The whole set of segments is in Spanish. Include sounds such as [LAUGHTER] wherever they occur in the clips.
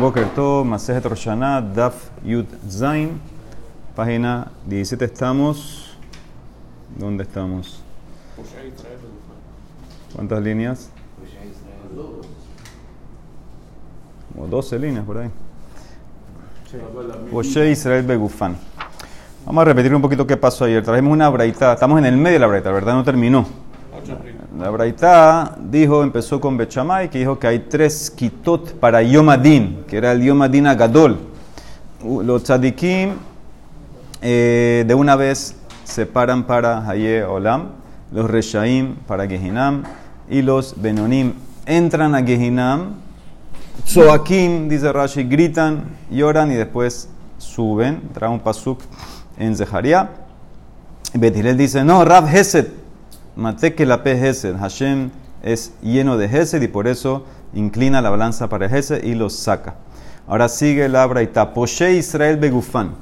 Boker Tov, Masejet Roshaná, Daf Yud Zain, página 17 estamos. ¿Dónde estamos? ¿Cuántas líneas? Como 12 líneas por ahí. Israel. Vamos a repetir un poquito qué pasó ayer. Trajimos una braita. Estamos en el medio de la braita, ¿verdad? No terminó. La braita dijo, empezó con Bechamay, que dijo que hay tres kitot para Yomadin, que era el Yomadin Agadol. Los tzadikim eh, de una vez se paran para Haye Olam, los Reshaim para Gehinam y los Benonim entran a Gehinam. Tzoakim, dice Rashi, gritan, lloran y después suben. Trae un pasuk en Zeharia. Betilel dice, no, Rav Hesed, mate que la P Hesed, Hashem es lleno de Hesed y por eso inclina la balanza para Hesed y los saca. Ahora sigue la braita, Poshe Israel Begufan,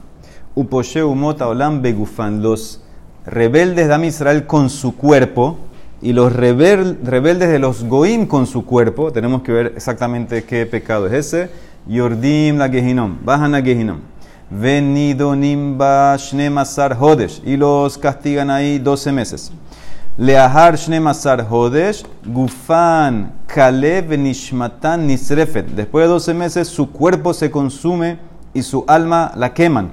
Uposhe Umota Olam Begufan, los rebeldes de Am Israel con su cuerpo y los rebeldes de los Goim con su cuerpo, tenemos que ver exactamente qué pecado es ese, Yordim la Gehinom, bajan a Gehinom. Venidonim Shne Masar Hodesh. Y los castigan ahí 12 meses. Leahar Shne Masar Hodesh. Gufan Kalev Nishmatan Nisrefet. Después de 12 meses su cuerpo se consume y su alma la queman.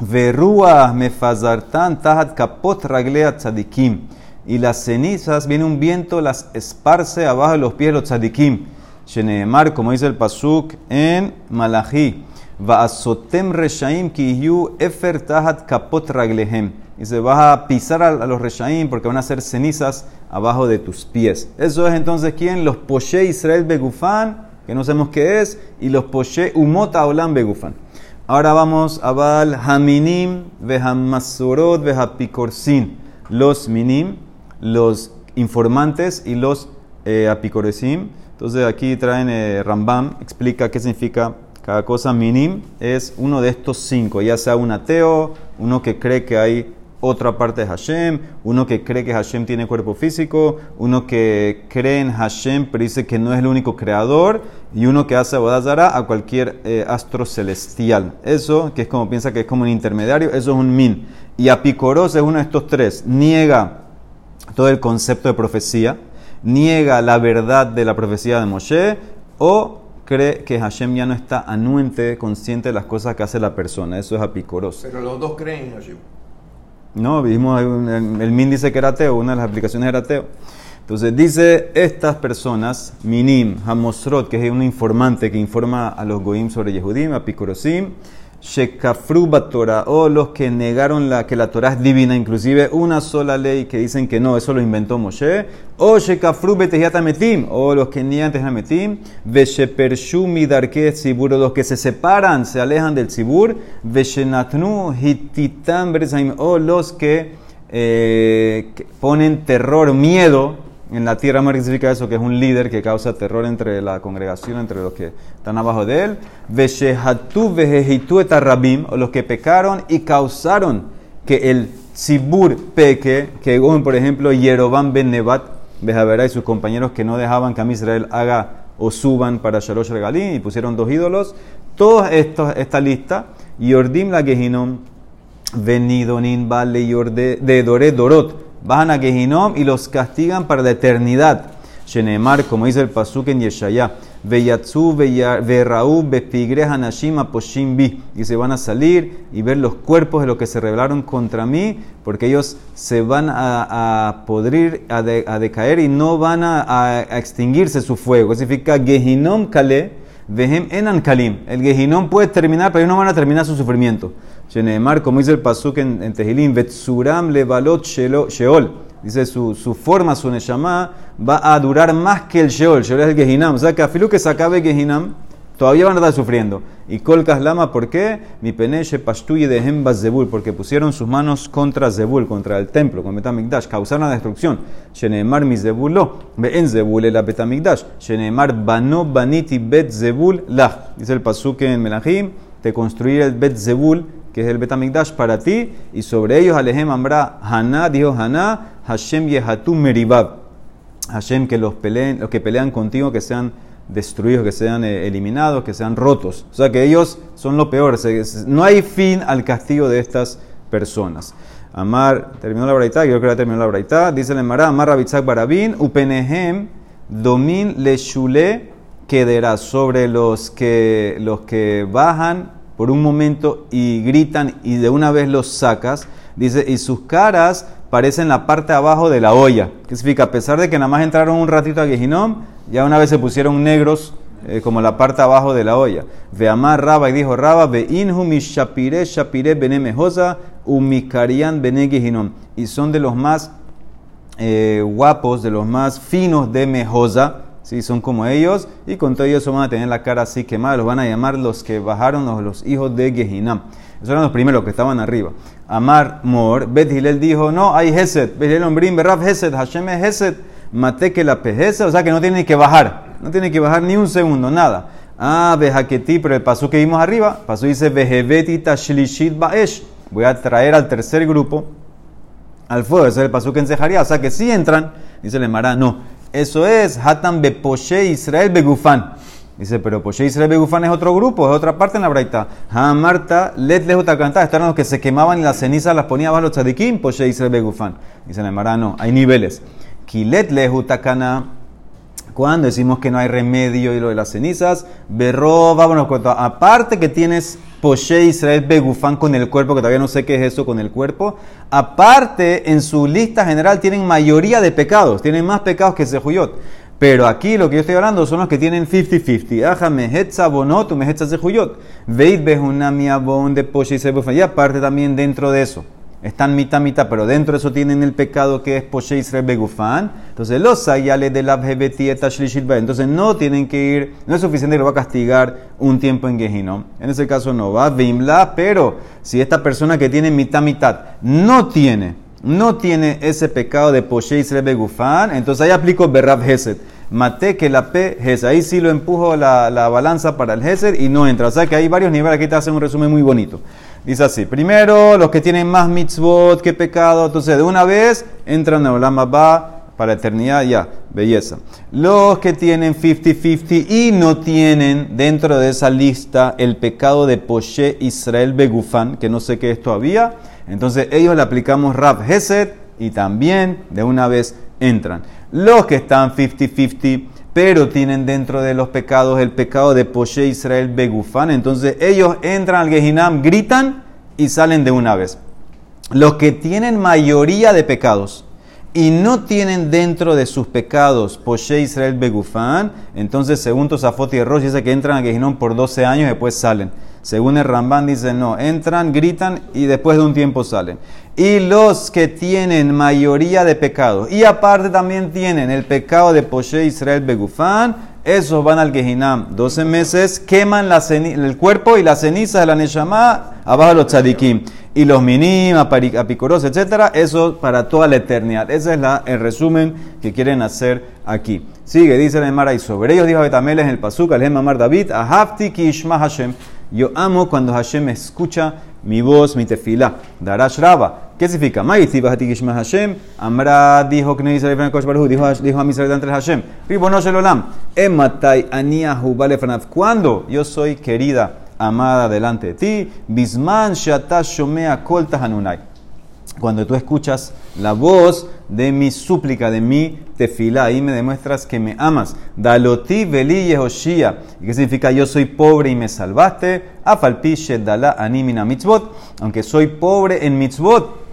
Verúa Mefazartan Tahat Kapot Raglea Tzadikim. Y las cenizas, viene un viento, las esparce abajo de los pies los tzadikim. Sheneemar, como dice el Pasuk en Malachi. Reshaim kiyu efer tahat kapot raglehem. Y se va a pisar a, los reshaim porque van a ser cenizas abajo de tus pies. Eso es entonces quién? Los poshe Israel begufan, que no sabemos qué es, y los poshe umota olam begufan. Ahora vamos a Bal Haminim, Vehamasurot, Vehapikorsin. Los minim, los informantes y los eh. Entonces aquí traen eh, Rambam, explica qué significa cada cosa minim es uno de estos cinco, ya sea un ateo, uno que cree que hay otra parte de Hashem, uno que cree que Hashem tiene cuerpo físico, uno que cree en Hashem pero dice que no es el único creador, y uno que hace Abodazara a cualquier eh, astro celestial. Eso, que es como piensa que es como un intermediario, eso es un min. Y Apicoros es uno de estos tres, niega todo el concepto de profecía, niega la verdad de la profecía de Moshe, o cree que Hashem ya no está anuente, consciente de las cosas que hace la persona. Eso es apicoroso. Pero los dos creen en Hashem. No, vimos, el, el Min dice que era ateo, una de las aplicaciones era ateo. Entonces dice estas personas, Minim, Hamosrot, que es un informante que informa a los Goim sobre Yehudim, Apicorosim, Shekafru Torah, o los que negaron la, que la Torah es divina, inclusive una sola ley que dicen que no, eso lo inventó Moshe, o Shekafru Metim, o los que niegan Tejametim, Veshepershu Midarke Tzibur, o los que se separan, se alejan del Tzibur, Veshenatnu Hititam o los que, eh, que ponen terror, miedo, en la tierra más significa eso, que es un líder que causa terror entre la congregación, entre los que están abajo de él. Veshehatu vejehitu etarrabim, los que pecaron y causaron que el Tzibur peque, que por ejemplo Yerobam ben Nebat, Bejaverá y sus compañeros que no dejaban que a Israel haga o suban para Shalosh Regalim y pusieron dos ídolos. Toda esta lista, Yordim la Gehinom, Venidonin Vale de Dore Dorot, bajan a Gehinom y los castigan para la eternidad. Shenemar, como dice el Pasuk en Yeshaya, Veyatzu, Verraú, Bepigre, Hanashim, Aposhim, Bi. Y se van a salir y ver los cuerpos de los que se rebelaron contra mí, porque ellos se van a, a podrir, a, decaer y no van a, extinguirse su fuego. Significa Gehinom Kale, Vehem Enan Kalim. El Gehinom puede terminar, pero ellos no van a terminar su sufrimiento. Shenemar, como dice el Pasuk en, en Tehilim, Vetsuram Levalot Sheol. Dice su, su forma, su Neshama, va a durar más que el Sheol. Sheol es el Gehinam. O sea que a Filu que se acabe Gehinam, todavía van a estar sufriendo. Y Kolkas Lama, ¿por qué? Mi peneche pastuye de Hemba Zebul, porque pusieron sus manos contra Zebul, contra el templo, con Betamigdash, causaron la destrucción. Shenemar mi Zebulo, en Zebul la Betamigdash. Shenemar bano baniti bet Zebul la. Dice el Pasuk en Melahim, te construir el bet Zebul que es el Betamigdash para ti, y sobre ellos Alejem Ambra Haná, dijo Haná, Hashem Yehatum Meribab. Hashem, que los, peleen, los que pelean contigo, que sean destruidos, que sean eh, eliminados, que sean rotos. O sea que ellos son lo peor. no hay fin al castigo de estas personas. Amar, terminó la braita, yo creo que terminó la braita. Dice el Emara, Amar Rabitzak Barabin, Upenehem, Domin Le Shule, quedará sobre los que, los que bajan por un momento y gritan y de una vez los sacas. Dice, y sus caras parecen la parte abajo de la olla. ¿Qué significa? A pesar de que nada más entraron un ratito a Gehinom, ya una vez se pusieron negros eh, como la parte abajo de la olla. Ve amar Raba y dijo Raba, ve inhu mi shapire shapire bene mejosa umikarian bene Gehinom. Y son de los más eh, guapos, de los más finos de Mejosa. ¿sí? son como ellos, y con todo eso van a tener la cara así quemada, los van a llamar los que bajaron los, hijos de Gehinam. Esos eran los primeros que estaban arriba. Amar Mor, Bet Hilel dijo, no, hay Hesed, Bet Hilel Ombrim, Berraf Hesed, Hashem es Hesed, Mate que la pejeza, o sea que no tiene que bajar, no tiene que bajar ni un segundo, nada. Ah, Bejaquetí, pero el paso que vimos arriba, paso dice Vejeveti Tashlishit Baesh, voy a traer al tercer grupo al fuego, ese es el paso que ensejaría, o sea que si entran, dice el Emara, no, eso es Hatan Beposhe Israel Begufan. Dice, pero Poshe Israel Begufan es otro grupo, es otra parte en la braita. Ha Marta, let cantar, estaban los que se quemaban y las cenizas las ponían abajo los tzadikim, Poshe Israel Begufan. Dice el Emara, no, hay niveles. Kilet lejuta cana, cuando decimos que no hay remedio y lo de las cenizas, berro, vámonos, aparte que tienes Poshe Israel Begufán con el cuerpo, que todavía no sé qué es eso con el cuerpo. Aparte, en su lista general tienen mayoría de pecados, tienen más pecados que Sejuyot. Pero aquí lo que yo estoy hablando son los que tienen 50-50. Aja mehetza bonot mehetza Sejuyot. Veit behunami abon de Poshe Israel. Y aparte también dentro de eso están mitad mitad, pero dentro de eso tienen el pecado que es Poshe Israel Begufán. Entonces, los sayales de la Entonces, no tienen que ir, no es suficiente que lo va a castigar un tiempo en Gehinom. En ese caso, no va Vimla, pero si esta persona que tiene mitad mitad no tiene, no tiene ese pecado de Poshe Israel Begufán, entonces ahí aplico Berrab Hesed. Mate que la P Hesed. Ahí sí lo empujo la, la balanza para el Hesed y no entra. O sea que hay varios niveles. Aquí te hacen un resumen muy bonito. Dice así, primero los que tienen más mitzvot que pecado, entonces de una vez entran en Olam va para eternidad, ya, belleza. Los que tienen 50-50 y no tienen dentro de esa lista el pecado de Poshe Israel Begufan, que no sé qué es todavía, entonces ellos le aplicamos Rav Hesed y también de una vez entran. Los que están 50-50 pero tienen dentro de los pecados el pecado de Poshe Israel Begufan. Entonces ellos entran al Gehinam, gritan y salen de una vez. Los que tienen mayoría de pecados y no tienen dentro de sus pecados Poshe Israel Begufan, entonces según Tosafot y Rosh dice que entran al Gehinam por 12 años y después salen. Según el Ramban dice no, entran, gritan y después de un tiempo salen. Y los que tienen mayoría de pecados y aparte también tienen el pecado de Poshe Israel Begufán, esos van al Gehinam 12 meses, queman el cuerpo y la ceniza de la Neshama abajo de los tzadikim. Y los minim, apicoros, etc. Eso para toda la eternidad. Ese es la, el resumen que quieren hacer aquí. Sigue, dice el Emara, y sobre ellos dijo Betamel en el Pasuk, al Mamar David, Ahafti ki Hashem. Yo amo cuando Hashem escucha mi voz, mi tefila. Darash Raba. ¿Qué significa? Hashem. Amra dijo que no dice dijo, dijo a mi delante de Hashem. Ribono Shelolam. Ematai aniahu balefanav. Cuando yo soy querida, amada delante de ti. Bisman shatash shomea kol tahanunai cuando tú escuchas la voz de mi súplica, de mi tefila, ahí me demuestras que me amas. Daloti veli yehoshia. ¿Qué significa yo soy pobre y me salvaste? Afalpi dala animina mitzvot. Aunque soy pobre en mitzvot.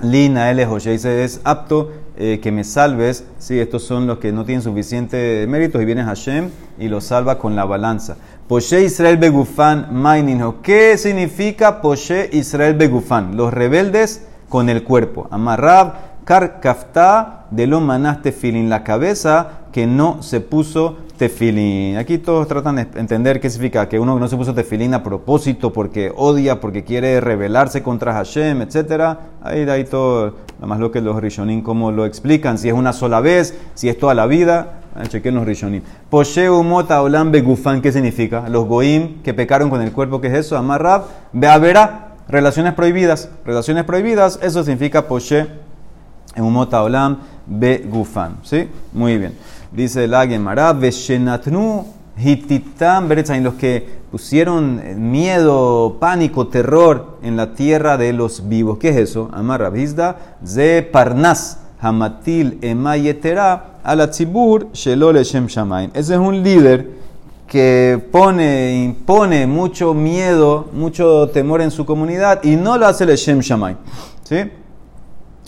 Lina el dice es apto eh, que me salves. Sí, estos son los que no tienen suficiente méritos y viene Hashem y los salva con la balanza. Poshe Israel Begufan Maininho. ¿Qué significa Poshe Israel Begufan? Los rebeldes con el cuerpo. Amarrab, kar kafta, de lo manás tefilín, la cabeza que no se puso tefilín. Aquí todos tratan de entender qué significa que uno no se puso tefilín a propósito porque odia, porque quiere rebelarse contra Hashem, etc. Ahí de ahí todo, nada más lo que los rishonim como lo explican, si es una sola vez, si es toda la vida. Ah, chequen los rishonim. Posheu mota olam begufan, ¿qué significa? Los goim que pecaron con el cuerpo, ¿qué es eso? Amarrab, beavera Relaciones prohibidas. Relaciones prohibidas, eso significa poshe en un olam be gufan. ¿Sí? Muy bien. Dice la Gemara, Veshenatnu hititam beretzayim, los que pusieron miedo, pánico, terror en la tierra de los vivos. ¿Qué es eso? Amar ze parnas hamatil emayetera ala tzibur shelole shem shamaim. Ese es un líder que pone, impone mucho miedo, mucho temor en su comunidad y no lo hace el Shem Shamay. ¿Sí?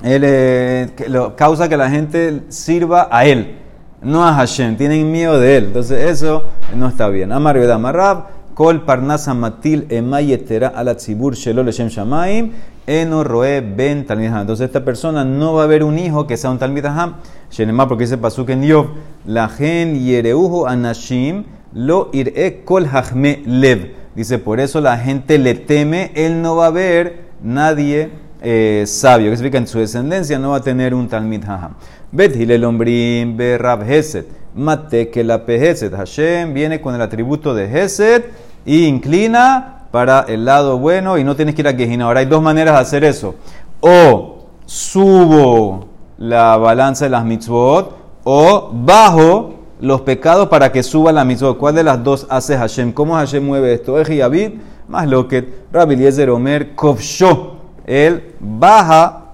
Él eh, lo, causa que la gente sirva a él, no a Hashem. Tienen miedo de él. Entonces eso no está bien. Amar Amarab, Kol Parnasa Matil Emayetera ala Tzibur Shelo Shem Shamaim, Eno Roe Ben Talmidaham. Entonces esta persona no va a ver un hijo que sea un Talmidaham. Shenemar, porque dice Pasuk en Yov, la gen Yereuhu Anashim lo iré kol hachme lev. Dice, por eso la gente le teme, él no va a ver nadie eh, sabio. Que significa en su descendencia no va a tener un talmid haham. Bet hilel ombrim be rab heset. Mate que la peheset. Hashem viene con el atributo de heset y inclina para el lado bueno y no tienes que ir a Gejina. Ahora hay dos maneras de hacer eso. O subo la balanza de las mitzvot o bajo los pecados para que suba la mitzvah. ¿Cuál de las dos hace Hashem? ¿Cómo Hashem mueve esto? Es Yabid, más lo que Rabbi Eliezer Omer Kovsho. Él baja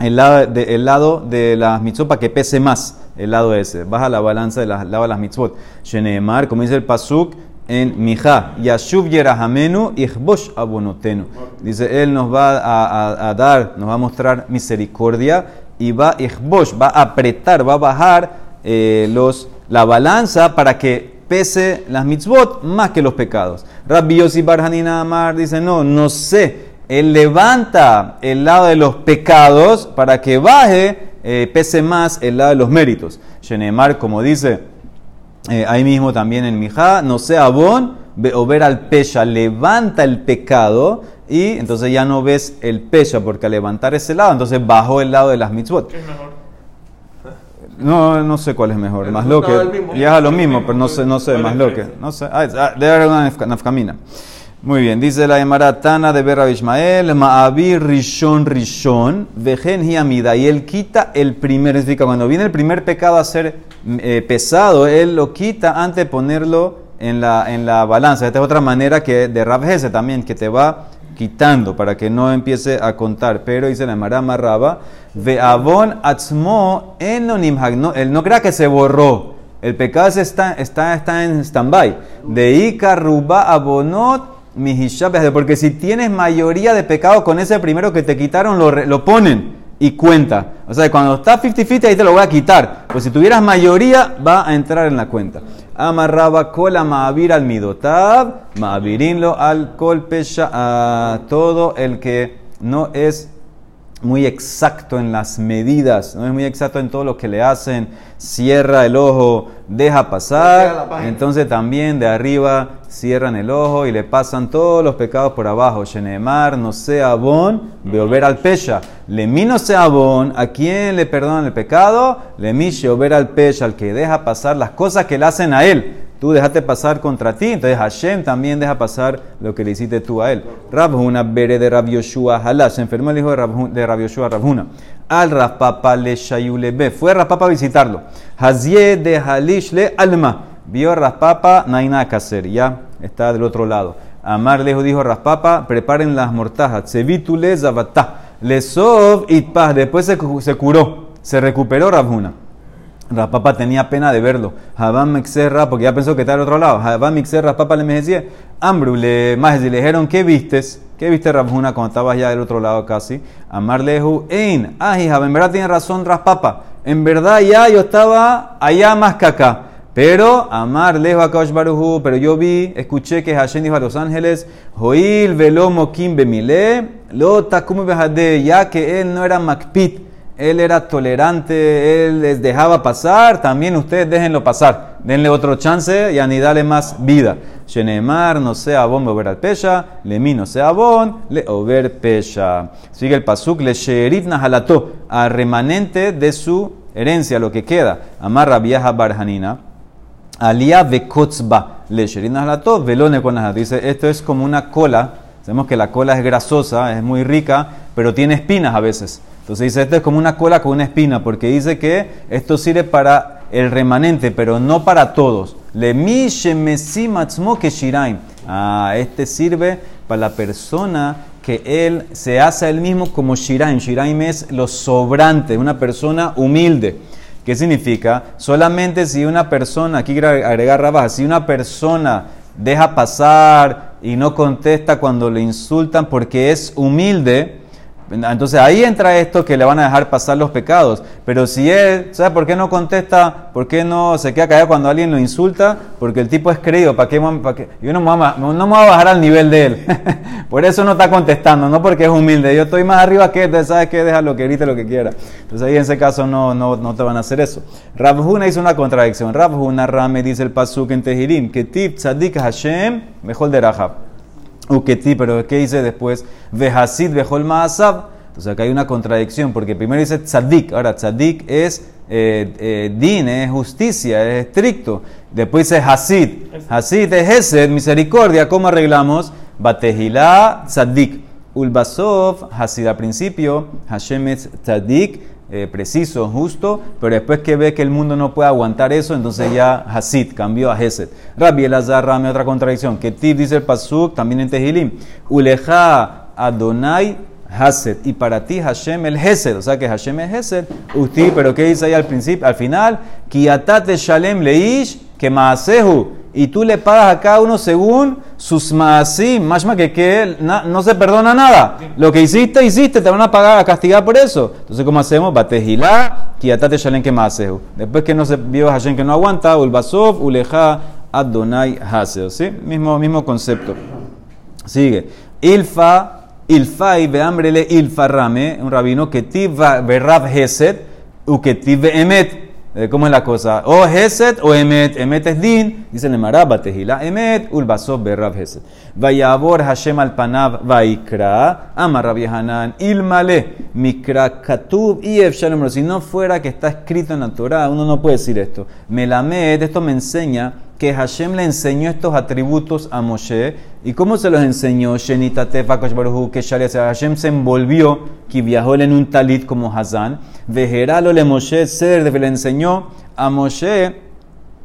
el lado de, el lado de las mitzvot para que pese más el lado ese. Baja la balanza de lado de las mitzvot. Sheneemar, como dice el Pasuk en Mija, Yashuv Yerahamenu Ichbosh Abonotenu. Dice, Él nos va a, dar, nos va a mostrar misericordia y va, Ichbosh, va a apretar, va a bajar eh, los la balanza para que pese las mitzvot más que los pecados. Rabbi Yossi Barhanina Amar dice, no, no sé. Él levanta el lado de los pecados para que baje, eh, pese más el lado de los méritos. Shenemar, como dice eh, ahí mismo también en Mijá, no sea bon o ver al pesha, levanta el pecado y entonces ya no ves el pesha, porque al levantar ese lado, entonces bajó el lado de las mitzvot. ¿Qué es mejor? No, no sé cuál es mejor. Más lo que. Ya es lo mismo, pero no sé, no sé, más lo que. No sé. Ah, debe haber una nafkamina. Muy bien, dice la Emaratana de Berra Ishmael, Ma'abi Rishon Rishon, Vejen Hiamida, y él quita el primer, decir, cuando viene el primer pecado a ser eh, pesado, él lo quita antes de ponerlo en la, en la balanza. Esta es otra manera que de Rabjese también, que te va quitando para que no empiece a contar. Pero dice la Marama Raba, ve avon atzmo enonim no, él no crea que se borró. El pecado está, está, está en stand-by. De Ika ruba abonot porque si tienes mayoría de pecado con ese primero que te quitaron, lo, lo ponen y cuenta. O sea, cuando está 50-50 ahí te lo voy a quitar. Pues si tuvieras mayoría, va a entrar en la cuenta. Amarraba cola ma'avir al midotab, ma'avirinlo al colpesha a todo el que no es muy exacto en las medidas, no es muy exacto en todo lo que le hacen, cierra el ojo, deja pasar, entonces también de arriba cierran el ojo y le pasan todos los pecados por abajo. Shenemar no sea bon, volver al pesha. Le mi no sea bon, ¿a quién le perdonan el pecado? Le mi volver al pesha, al que deja pasar las cosas que le hacen a él tú dejaste pasar contra ti, entonces Hashem también deja pasar lo que le hiciste tú a él. Rabhuna bere de Rab Yoshua Halá, se enfermó el hijo de, Rab, de Rabhuna. Al Rapapa le Shayulebe, fue Rapapa a visitarlo. Hazie de Halish le Alma, vio a nada que hacer, ya está del otro lado. Amar lejos dijo Raspapa, preparen las mortajas. Sevitule Zavatá, Lesov Itpah, después se, se curó, se recuperó Rabhuna. Rapapa tenía pena de verlo. Jabán Mixerra, porque ya pensó que está al otro lado. Jabán Mixerra, Rapapa le me decía, Ambru, le, más le dijeron, ¿qué vistes? ¿Qué viste Rabjuna cuando estabas ya del otro lado casi? Amarlehu, Ein, hija, en verdad tiene razón Raspapa. En verdad ya yo estaba allá más que acá. Pero Amar lejo a Baruhu, pero yo vi, escuché que Hashem dijo a los ángeles, Joil velomo kim bemile, lo takum ya que él no era makpit él era tolerante, él les dejaba pasar, también ustedes déjenlo pasar. Denle otro chance y ni dale más vida. Shenemar no sea bon over al pesha, no sea bon, le over pesha. Sigue el pasuk, le sherit nahalató, a remanente de su herencia, lo que queda. Amarra viaja barjanina, alia vekotzba, le sherit nahalató, velone con Dice, esto es como una cola, sabemos que la cola es grasosa, es muy rica, pero tiene espinas a veces. Entonces dice, esto es como una cola con una espina, porque dice que esto sirve para el remanente, pero no para todos. Le que shiraim. Ah, este sirve para la persona que él se hace a él mismo como shiraim. Shiraim es lo sobrante, una persona humilde. ¿Qué significa? Solamente si una persona, aquí quiero agregar rabaja, si una persona deja pasar y no contesta cuando le insultan porque es humilde, entonces ahí entra esto que le van a dejar pasar los pecados. Pero si él, ¿sabe por qué no contesta? ¿Por qué no se queda callado cuando alguien lo insulta? Porque el tipo es creído. ¿Para qué? Yo no me, voy a, no me voy a bajar al nivel de él. [LAUGHS] por eso no está contestando, no porque es humilde. Yo estoy más arriba que él, ¿sabes qué? Déjalo que grite lo que quiera. Entonces ahí en ese caso no, no, no te van a hacer eso. Rabhuna hizo una contradicción. Rabhuna Rame dice el pasuk en Tehirim, que tip tzadik Hashem mejor de Rahab. Uketi, pero ¿qué dice después? Vehasid vejol maasab. Entonces acá hay una contradicción, porque primero dice tzadik. Ahora, tzadik es eh, eh, din, es justicia, es estricto. Después dice hasid. Hasid es hesed, misericordia. ¿Cómo arreglamos? Batehilá tzadik. Ulbasov, hasid al principio. Hashem es tzadik eh, preciso, justo, pero después que ve que el mundo no puede aguantar eso, entonces ya Hasid cambió a Hesed. Rabbi Elazar Rame, otra contradicción, que Tib dice el Pasuk, también en Tehilim, Uleja Adonai Hased, y para ti Hashem el Hesed, o sea que Hashem es Hesed, usted, pero ¿qué dice ahí al principio? Al final, Kiatate Shalem Leish, que Maasehu, y tú le pagas a cada uno según sus maasim, más que, que no se perdona nada. Lo que hiciste, hiciste, te van a pagar, a castigar por eso. Entonces, ¿cómo hacemos? Batejilá, kiatate shalen que maasehu. Después que no se vio Hashem que no aguanta, ulbasov, uleja, adonai haseo. ¿Sí? Mismo, mismo concepto. Sigue. Ilfa, ilfa y veambrele ilfa rame, un rabino que tiva berrab heset, u que tive emet. Eh, ¿Cómo es la cosa? O Heset o Emet. Emet es Din. Dice el Maraba Tejila. Emet ulbasov berrav Heset. Vayabor Hashem al panav vaikra. Ama Rabbi Hanan. Ilmale. Mikra katub y. Si no fuera que está escrito en la Torah, uno no puede decir esto. Melamed, esto me enseña que Hashem le enseñó estos atributos a Moshe. ¿Y cómo se los enseñó? que Hashem se envolvió, que viajó en un talit como Hazán. Vejeralo le Moshe ser, le enseñó a Moshe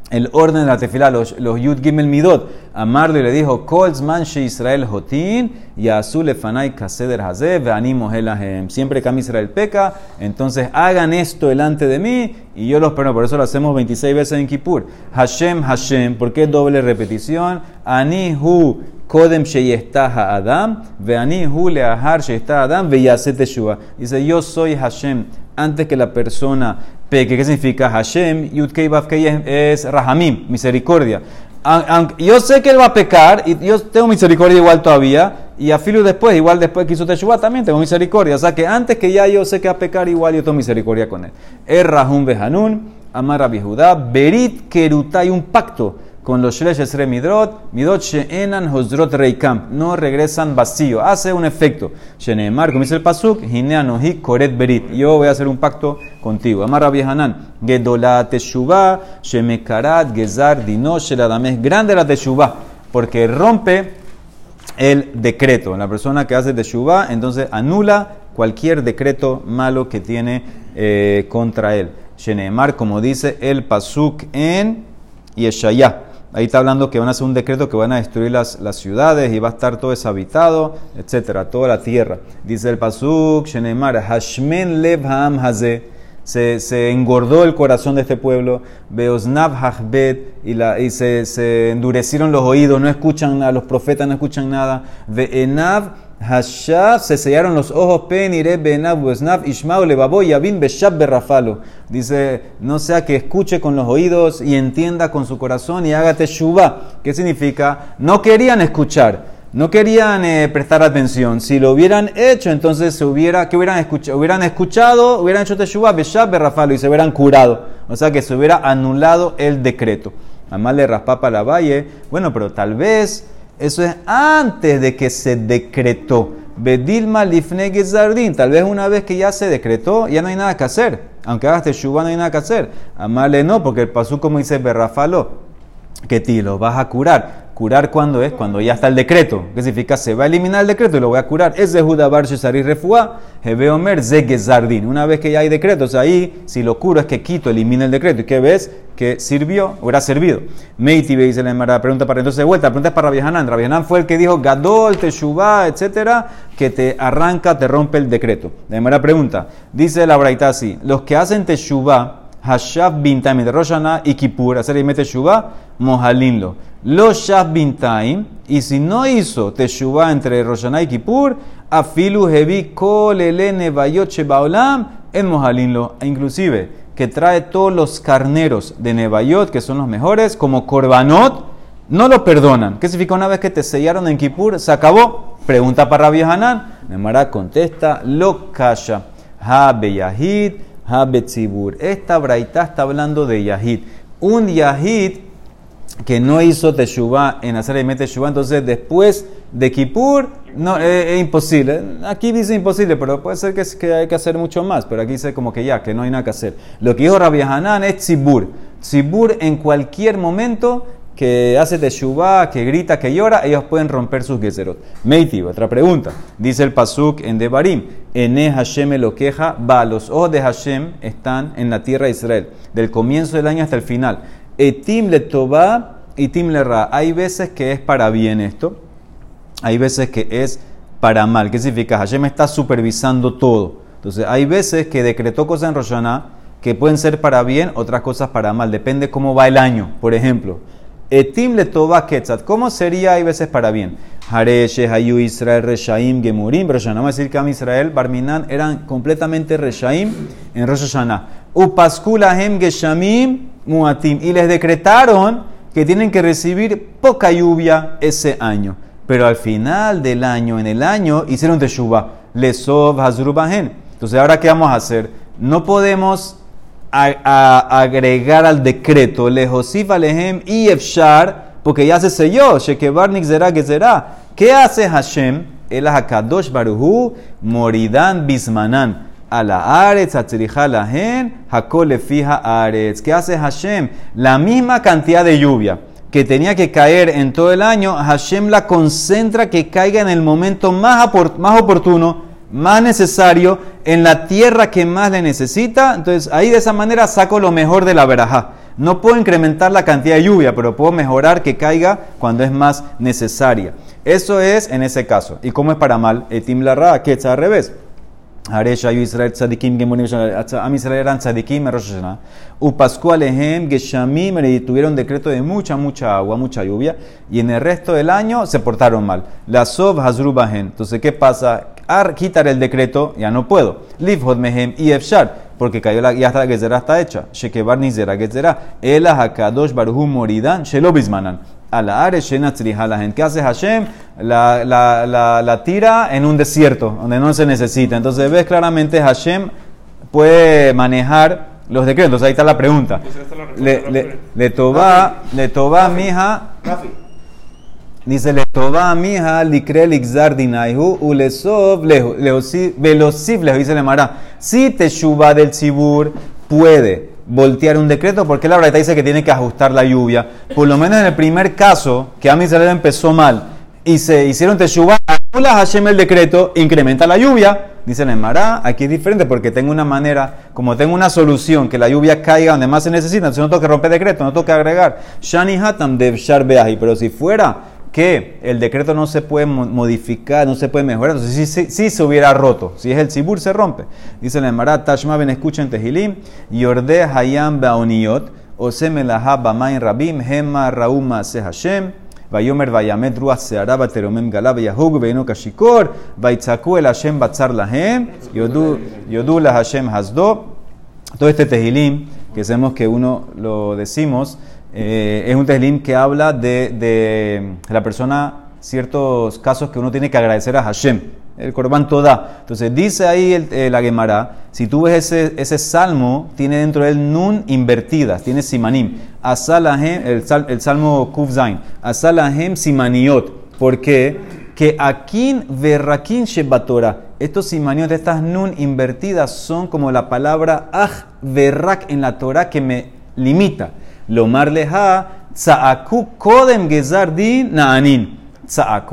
el orden de la tefila, los, los Yud Gimel Midot. Amarlo y le dijo, Kolzman She Israel Jotin, y Azul Efanai Kaseder Hazeh, Veanimo Helahem. Siempre que Israel peca, entonces hagan esto delante de mí, y yo los perdono. Por eso lo hacemos 26 veces en Kippur. Hashem, Hashem, ¿por qué doble repetición? Ani Hu Kodem Sheyestaha Adam, Veani Hu Leahar Sheyestaha Adam, Veyaset Teshua. Dice, yo soy Hashem antes que la persona ¿Qué significa Hashem? Yudkei Bafkei es Rahamim, misericordia. Yo sé que él va a pecar y yo tengo misericordia igual todavía. Y a Filu después, igual después que hizo Teshuvah, también tengo misericordia. O sea que antes que ya yo sé que va a pecar, igual yo tengo misericordia con él. Er Rahum Behanun, Amar Judá, Berit Kerutai, un pacto con los Shlesh Midrot, Midot She'enan Hosrot Reikam, no regresan vacío, hace un efecto. Sheneemar, como dice el Pasuk, Hineanohi Koret Berit, yo voy a hacer un pacto contigo. Amar Hanan, Gedola Teshuvah, Shemekarat, Gezar, Dino, Sheladames, grande la Teshuvah, porque rompe el decreto. La persona que hace Teshuvah, entonces anula cualquier decreto malo que tiene eh, contra él. Sheneemar, como dice el Pasuk en Yeshayah. Ahí está hablando que van a hacer un decreto que van a destruir las, las ciudades y va a estar todo deshabitado, etcétera, toda la tierra. Dice el Pasuk, Shenemar, Hashmen Lev Ha'am Se, se, engordó el corazón de este pueblo, Beosnav Hachbet, y, la, y se, se, endurecieron los oídos, no escuchan nada, los profetas no escuchan nada. Ve'enav Hashav se sellaron los ojos, pen, ire, benab, besnav, ishmao, levabo, yabin, beshab, berrafalo. Dice, no sea que escuche con los oídos y entienda con su corazón y haga teshuva. ¿Qué significa? No querían escuchar, no querían eh, prestar atención. Si lo hubieran hecho, entonces se hubiera, ¿qué hubieran escuchado? Hubieran escuchado, hubieran hecho teshuva, beshab, berrafalo y se hubieran curado. O sea que se hubiera anulado el decreto. Además le raspapa la valle. Bueno, pero tal vez eso es antes de que se decretó. Bedilma lifne. Tal vez una vez que ya se decretó, ya no hay nada que hacer. Aunque hagas teshuva, no hay nada que hacer. Amarle no, porque el pasú como dice berrafalo. Que ti lo vas a curar. ¿Curar cuándo es? Cuando ya está el decreto. ¿Qué significa? Se va a eliminar el decreto y lo voy a curar. Es de Judabar Shesari Refuá, Hebeomer. Una vez que ya hay decretos ahí, si lo curo es que quito, elimina el decreto. ¿Y qué ves? Que sirvió, o era servido. Meiti dice la pregunta para entonces de vuelta. La pregunta es para Rabbi Hanan. fue el que dijo Gadol, Teshuvah, etcétera, que te arranca, te rompe el decreto. La Emara pregunta. Dice la Braita así: Los que hacen Teshuvah, Hashav Bintaim de Roshana y Kippur, hacer y mete Shuvah, mojalinlo. Los Shav Bintaim, y si no hizo Teshuvah entre Roshana y Kippur, Afilu Hevi Kolele Bayot Baolam, en mojalinlo. E inclusive, que trae todos los carneros de Nebayot, que son los mejores, como Korbanot, no lo perdonan. ¿Qué significa una vez que te sellaron en Kippur? Se acabó. Pregunta para Rabbi Hanan. Nemara contesta, lo kasha. Ha beyahid Habetzibur. Esta braita está hablando de Yahid. Un Yahid que no hizo Teshuvah en hacer el Teshuvah, entonces después de Kippur, no, eh, es imposible. Aquí dice imposible, pero puede ser que, que, hay que hacer mucho más, pero aquí dice como que ya, que no hay nada que hacer. Lo que dijo Rabbi Hanan es Tzibur. Tzibur en cualquier momento que hace teshuvah, que grita, que llora, ellos pueden romper sus gezerot. Meiti, otra pregunta. Dice el pasuk en Devarim, Ene Hashem lo queja, va, los ojos de Hashem están en la tierra de Israel, del comienzo del año hasta el final. Etim le toba y tim le ra. Hay veces que es para bien esto, hay veces que es para mal. ¿Qué significa? Hashem está supervisando todo. Entonces, hay veces que decretó cosas en Roshaná que pueden ser para bien, otras cosas para mal. Depende cómo va el año. Por ejemplo, Etim le toba ketzat. ¿Cómo sería hay veces para bien? Hareshe, Hayu, Israel, Reshaim, Gemurim, Rosh Vamos a decir que a Israel, Barminan eran completamente Reshaim en Rosh Hashanah. Upaskulahem, Geshamim, Muatim. Y les decretaron que tienen que recibir poca lluvia ese año. Pero al final del año, en el año, hicieron Teshuvah. Lesov, Hazrubahen. Entonces, ¿ahora qué vamos a hacer? No podemos a, agregar al decreto lejosif alehem y efshar, porque ya se selló, shekebarnik zera será. ¿Qué hace Hashem? El hakadosh baruhu moridan bismanan. A la aretz, a lahen, hakole fija aretz. ¿Qué hace Hashem? La misma cantidad de lluvia que tenía que caer en todo el año, Hashem la concentra que caiga en el momento más, más oportuno más necesario en la tierra que más le necesita. Entonces ahí de esa manera saco lo mejor de la verajá. No puedo incrementar la cantidad de lluvia, pero puedo mejorar que caiga cuando es más necesaria. Eso es en ese caso. ¿Y cómo es para mal? Etim la que es al revés. Haresha Israel tzadikim gemurim Am Israel eran tzadikim Rosh Hashanah. Upasku alehem geshamim y tuvieron decreto de mucha, mucha agua, mucha lluvia. Y en el resto del año se portaron mal. La sov hazrubahen. Entonces, ¿qué pasa? Ar quitar el decreto, ya no puedo. Livhod mehem y efshar. Porque cayó la, ya está la está hecha. Shekebar nizera gezerá. Ela hakadosh baruhu moridan shelobismanan a la are la gente. ¿Qué hace Hashem? La, la, la, la, tira en un desierto, donde no se necesita. Entonces ves claramente Hashem puede manejar los decretos. Ahí está la pregunta. Le, le, le toba, le toba mija. Dice, le toba mija likre lixar dinaihu ulesov velosif leho. Dice le mara. Si te shuba del cibur puede voltear un decreto porque la verdad dice que tiene que ajustar la lluvia. Por lo menos en el primer caso, que a Israel empezó mal y se hicieron teshuva, anula Hashem el decreto, incrementa la lluvia. Dice el Emara, aquí es diferente porque tengo una manera, como tengo una solución, que la lluvia caiga donde más se necesita, entonces no tengo que romper decreto, no tengo que agregar. Shani Hatam de pero si fuera que el decreto no se puede modificar, no se puede mejorar, entonces sí, se hubiera roto. Si es el Sibur, se rompe. Dice la Emara, Tashma ben escuchen Tehilim, Yorde Hayam Baoniot, Oseme Laha Bamain Rabim, Hema Rauma Se Hashem, Vayamet Ruach Seara Bateromem Galab Yahug Veino Kashikor, Vaitzaku el Hashem Batzar Lahem, Yodu la Hashem Hasdo. Todo este Tehilim, que sabemos que uno lo decimos, eh, es un teslim que habla de, la persona, ciertos casos que uno tiene que agradecer a Hashem, el Corban Toda. Entonces dice ahí el, la Gemara, si tú ves ese, salmo, tiene dentro de él nun invertidas, tiene simanim. Asalahem, el, el salmo Kufzain, Asalahem simaniot. ¿Por qué? Que akin verrakin shebatora. Estos simaniot, estas nun invertidas son como la palabra aj verrak en la Torah que me limita. Lomar leha, kodem gezardin na'anin.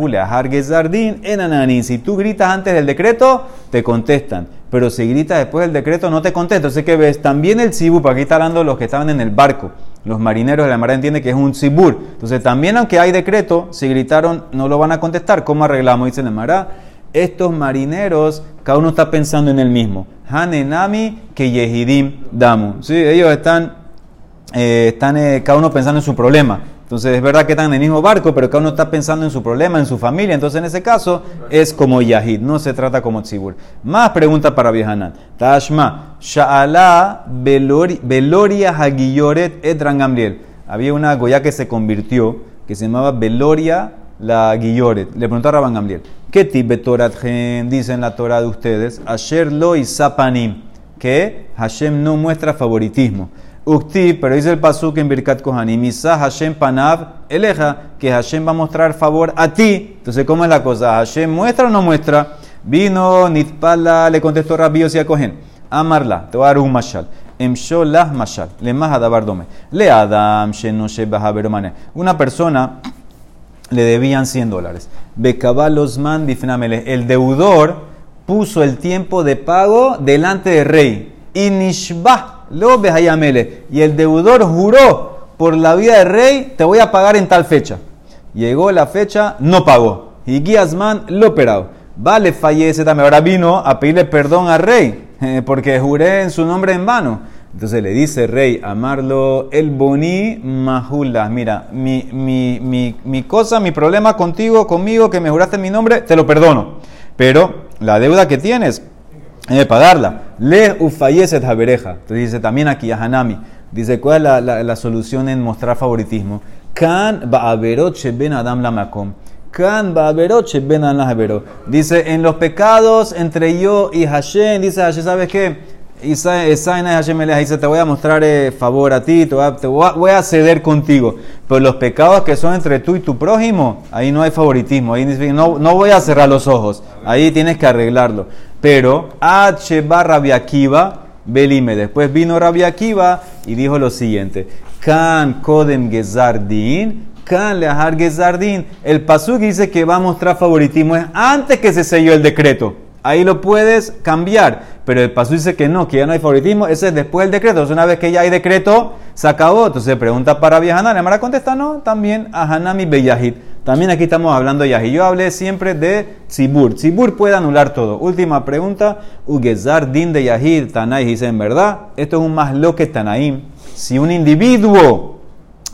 Lehar gezardin. Si tú gritas antes del decreto, te contestan. Pero si gritas después del decreto, no te contestan. Entonces, ¿qué ves? También el para aquí está hablando los que estaban en el barco. Los marineros de la mar entienden que es un tzibur. Entonces, también aunque hay decreto, si gritaron, no lo van a contestar. ¿Cómo arreglamos? Dice la Mara. Estos marineros, cada uno está pensando en el mismo. Hanenami que Yehidim Damu. Sí, ellos están, eh, están eh, cada uno pensando en su problema. Entonces es verdad que están en el mismo barco, pero cada uno está pensando en su problema, en su familia. Entonces en ese caso es como Yahid, no se trata como Tzibur. Más preguntas para Viehanan. Tashma, Sha'ala Beloria Hagiyoret Etran Gamliel. Había una goya que se convirtió, que se llamaba Beloria la Guilloret. Le preguntó a Rabban Gamliel, ¿qué tipo Torat gen dice en la Torah de ustedes? Asher lo y que Hashem no muestra favoritismo. Ukti, pero dice el pasuk en Birkat Kohanim, Isa Hashem panav eleja, que Hashem va a mostrar favor a ti. Entonces, ¿cómo es la cosa? ¿Hashem muestra o no muestra? Vino Nitpala, le contestó Rabbi y a Kohen. Amarla, te voy a dar un mashal. Emsholah mashal. Le más adabar dome. Le adam sheno Una persona le debían 100 dólares. Bekabalosman bifnamele. El deudor puso el tiempo de pago delante del rey. Y Lo Y el deudor juró por la vida del rey, te voy a pagar en tal fecha. Llegó la fecha, no pagó. Y Guiasman lo operado. Vale, fallece también. Ahora vino a pedirle perdón al rey, eh, porque juré en su nombre en vano. Entonces le dice rey, amarlo el boni mahula. Mira, mi, mi, mi, mi cosa, mi problema contigo, conmigo, que me juraste mi nombre, te lo perdono. Pero la deuda que tienes, que pagarla. Le ufayeset habereja. Entonces dice también aquí a Hanami. Dice, ¿cuál es la, la, solución en mostrar favoritismo? Kan ba'averot ben adam lamakom. Kan ba'averot ben adam Dice, en los pecados entre yo y Hashem, dice Hashem, ¿sabes qué? Dice, te voy a mostrar eh, favor a ti, te, voy a, ceder contigo. Pero los pecados que son entre tú y tu prójimo, ahí no hay favoritismo, ahí no, no voy a cerrar los ojos, ahí tienes que arreglarlo. Pero H barra Akiva, Belime. Después vino Rabbi Akiva y dijo lo siguiente: Kan Kodem Gezardin, Kan Lehar Gezardin. El pasuk dice que va a mostrar favoritismo es antes que se selló el decreto. Ahí lo puedes cambiar. Pero el paso dice que no, que ya no hay favoritismo. Ese es después del decreto. Entonces, una vez que ya hay decreto, se acabó. Entonces, pregunta para Viajanar. Amara contesta no, también a Hanami Beyahid. También aquí estamos hablando de Yahid. Yo hablé siempre de Tzibur. Tzibur puede anular todo. Última pregunta. Ugezar din de Yahid. Tanay dice, en verdad, esto es un más lo que Tanaim. Si un individuo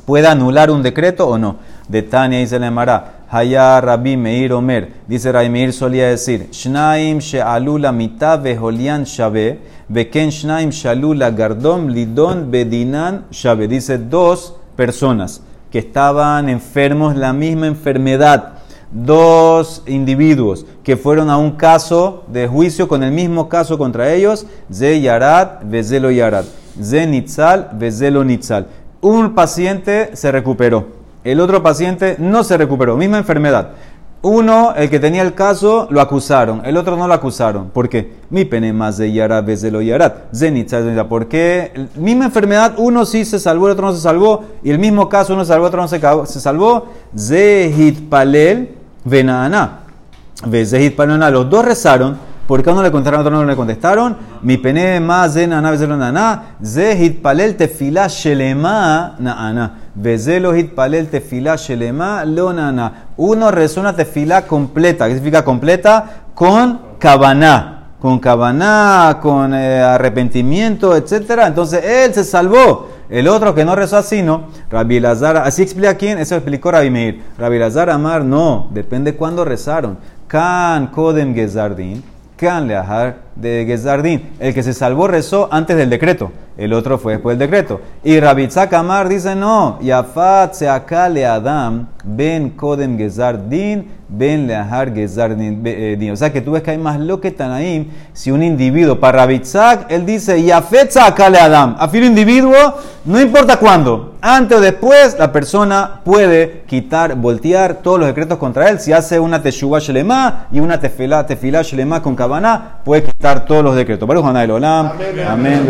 puede anular un decreto o no. De Tania dice la Emara. Haya Rabbi Meir Omer. Dice Rabbi solía decir, Shnaim she'alula mitad veholian shabe, beken shnaim shalula gardom lidon bedinan shabe. Dice dos personas que estaban enfermos la misma enfermedad. Dos individuos que fueron a un caso de juicio con el mismo caso contra ellos, Ze Yarat, Vezelo Yarat, Ze Nitzal, Vezelo Nitzal. Un paciente se recuperó el otro paciente no se recuperó, misma enfermedad. Uno, el que tenía el caso, lo acusaron. El otro no lo acusaron. ¿Por qué? Mi pene más de Yara de lo Yarat. Zenitza, ¿por qué? Misma enfermedad, uno sí se salvó, el otro no se salvó. Y el mismo caso, uno se salvó, otro no se, se salvó. Zehit palel venana. Zehit palel Los dos rezaron. ¿Por qué uno le contestaron, otro no le contestaron? Mi pene más de nana, bezelo nana. Zehit palel tefila shelema naana. Palel tefila shelema lo nana. Uno rezó una tefila completa. ¿Qué significa completa? Con cabana. Con cabana, con eh, arrepentimiento, etc. Entonces él se salvó. El otro que no rezó así, ¿no? Rabbi Lazar, así explica quién, eso explicó Rabbi Meir. Rabbi Lazar Amar, no, depende cuándo rezaron. Kan Kodem Gezardin de Gezardín. El que se salvó rezó antes del decreto. El otro fue después del decreto. Y Rabitzak Amar dice no. Yafat se le Adam ben Kodem Gezardín ben leahar Gezardín. Eh, o sea que tú ves que hay más lo que Tanaim. Si un individuo, para Rabitzak, él dice Yafet le Adam. A fin individuo, no importa cuándo. Antes o después, la persona puede quitar, voltear todos los decretos contra él. Si hace una teshuva shelema y una tefilá, tefilá con cabana, puede quitar todos los decretos. Baruch Olam. Amén.